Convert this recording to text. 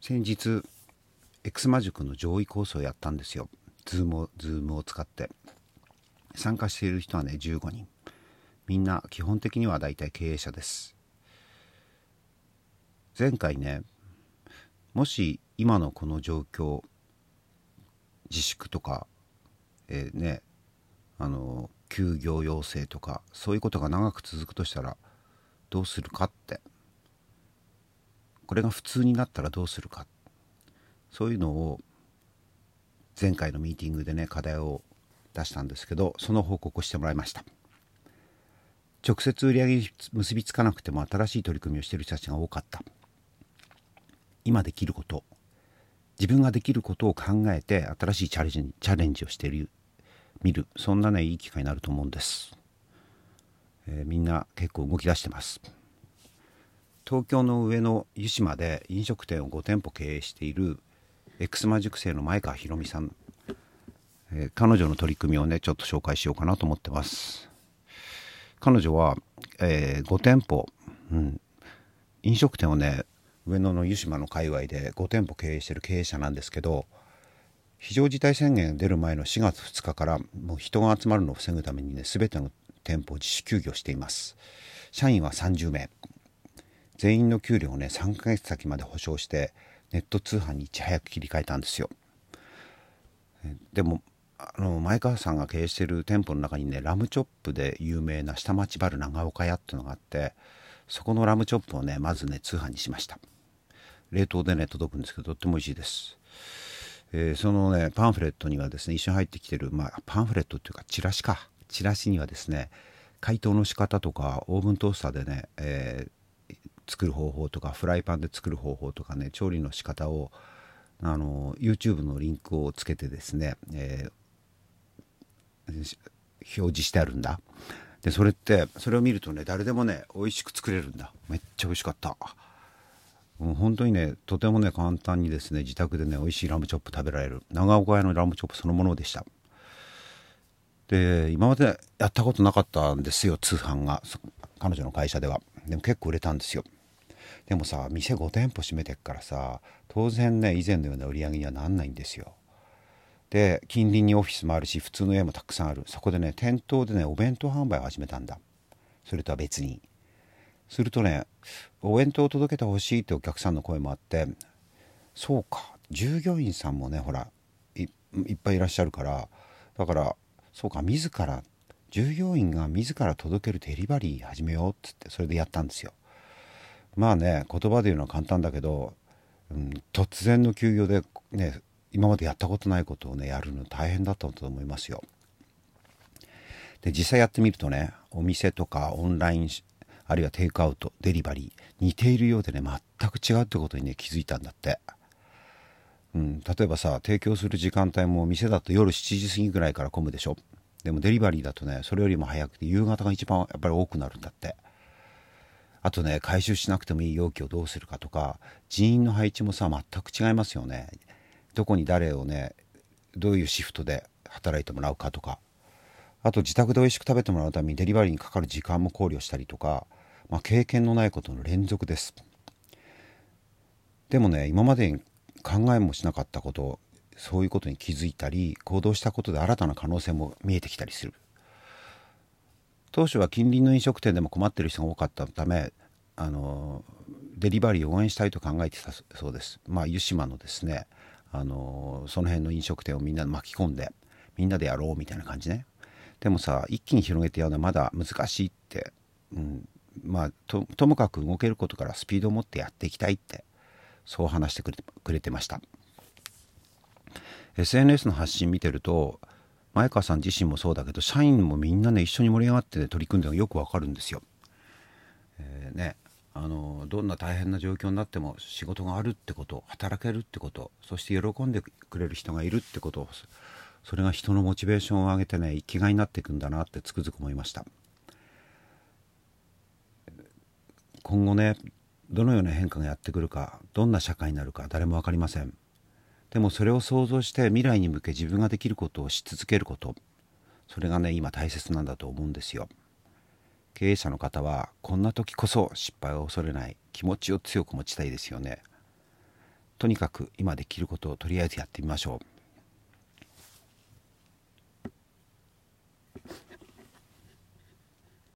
先日 X マ塾の上位コースをやったんですよ。ズームをを使って。参加している人はね15人。みんな基本的には大体経営者です。前回ねもし今のこの状況自粛とか、えー、ねあの休業要請とかそういうことが長く続くとしたらどうするかって。これが普通になったらどうするか。そういうのを前回のミーティングでね課題を出したんですけどその報告をしてもらいました。直接売り上げに結びつかなくても新しい取り組みをしている人たちが多かった。今できること。自分ができることを考えて新しいチャレンジチャレンジをしている見る。そんなねいい機会になると思うんです、えー、みんな結構動き出してます。東京の上野湯島で飲食店を5店舗経営しているエクスマ塾生の前川ひろみさん、えー、彼女の取り組みをねちょっと紹介しようかなと思ってます。彼女は、えー、5店舗、うん、飲食店をね上野の湯島の界隈で5店舗経営してる経営者なんですけど非常事態宣言出る前の4月2日からもう人が集まるのを防ぐためにね全ての店舗を自主休業しています。社員は30名。全員の給料をね3ヶ月先まで保証してネット通販にいち早く切り替えたんですよ。でもあの前川さんが経営してる店舗の中にねラムチョップで有名な下町バル長岡屋っていうのがあってそこのラムチョップをねまずね通販にしました。冷凍でね届くんですけどとっても美味しいです、えー、そのねパンフレットにはですね一緒に入ってきてる、まあ、パンフレットっていうかチラシか。チラシにはですね解凍の仕方とかオーブントースターでね、えー、作る方法とかフライパンで作る方法とかね調理の仕方をあの YouTube のリンクをつけてですね、えー、表示してあるんだ。でそれってそれを見るとね誰でもね美味しく作れるんだ。めっちゃ美味しかった。もう本当にねとてもね簡単にですね自宅でね美味しいラムチョップ食べられる。長岡屋のラムチョップそのものでした。で今までやったことなかったんですよ通販が。彼女の会社では。でも結構売れたんですよ。でもさ店5店舗閉めてっからさ当然ね以前のような売り上げにはなんないんですよ。で近隣にオフィスもあるし普通の家もたくさんある。そこでね店頭でねお弁当販売を始めたんだ。それとは別に。するとねお弁当を届けてほしいってお客さんの声もあってそうか従業員さんもねほらいっぱいいらっしゃるからだからそうか自ら従業員が自ら届けるデリバリー始めようっつってそれでやったんですよ。まあね言葉で言うのは簡単だけど、うん、突然の休業でね今までやったことないことをねやるの大変だったと思いますよ。で実際やってみるとねお店とかオンラインあるいはテイクアウトデリバリー似ているようでね全く違うってことにね気づいたんだって。うん、例えばさ提供する時間帯も店だと夜7時過ぎぐらいから混むでしょでもデリバリーだとねそれよりも早くて夕方が一番やっぱり多くなるんだってあとね回収しなくてもいい容器をどうするかとか人員の配置もさ全く違いますよね。どこに誰をねどういうシフトで働いてもらうかとか。あと自宅で美味しく食べてもらうためにデリバリーにかかる時間も考慮したりとか、まあ、経験のないことの連続です。でもね今までに考えもしなかったことそういうことに気づいたり行動したことで新たな可能性も見えてきたりする。当初は近隣の飲食店でも困ってる人が多かったためあのデリバリーを応援したいと考えてたそうです。まあ湯島のですねあのその辺の飲食店をみんな巻き込んでみんなでやろうみたいな感じね。でもさ一気に広げてやるのはまだ難しいって、うん、まあともかく動けることからスピードを持ってやっていきたいってそう話してくれくれてました。SNS の発信見てると前川さん自身もそうだけど社員もみんなね一緒に盛り上がって、ね、取り組んでるのがよくわかるんですよ。えー、ねあのどんな大変な状況になっても仕事があるってこと働けるってことそして喜んでくれる人がいるってことそれが人のモチベーションを上げてね生きがいになっていくんだなってつくづく思いました今後ねどのような変化がやってくるかどんな社会になるか誰も分かりませんでもそれを想像して未来に向け自分ができることをし続けること。それがね今大切なんだと思うんですよ。経営者の方はこんな時こそ失敗を恐れない。気持ちを強く持ちたいですよね。とにかく今できることをとりあえずやってみましょう。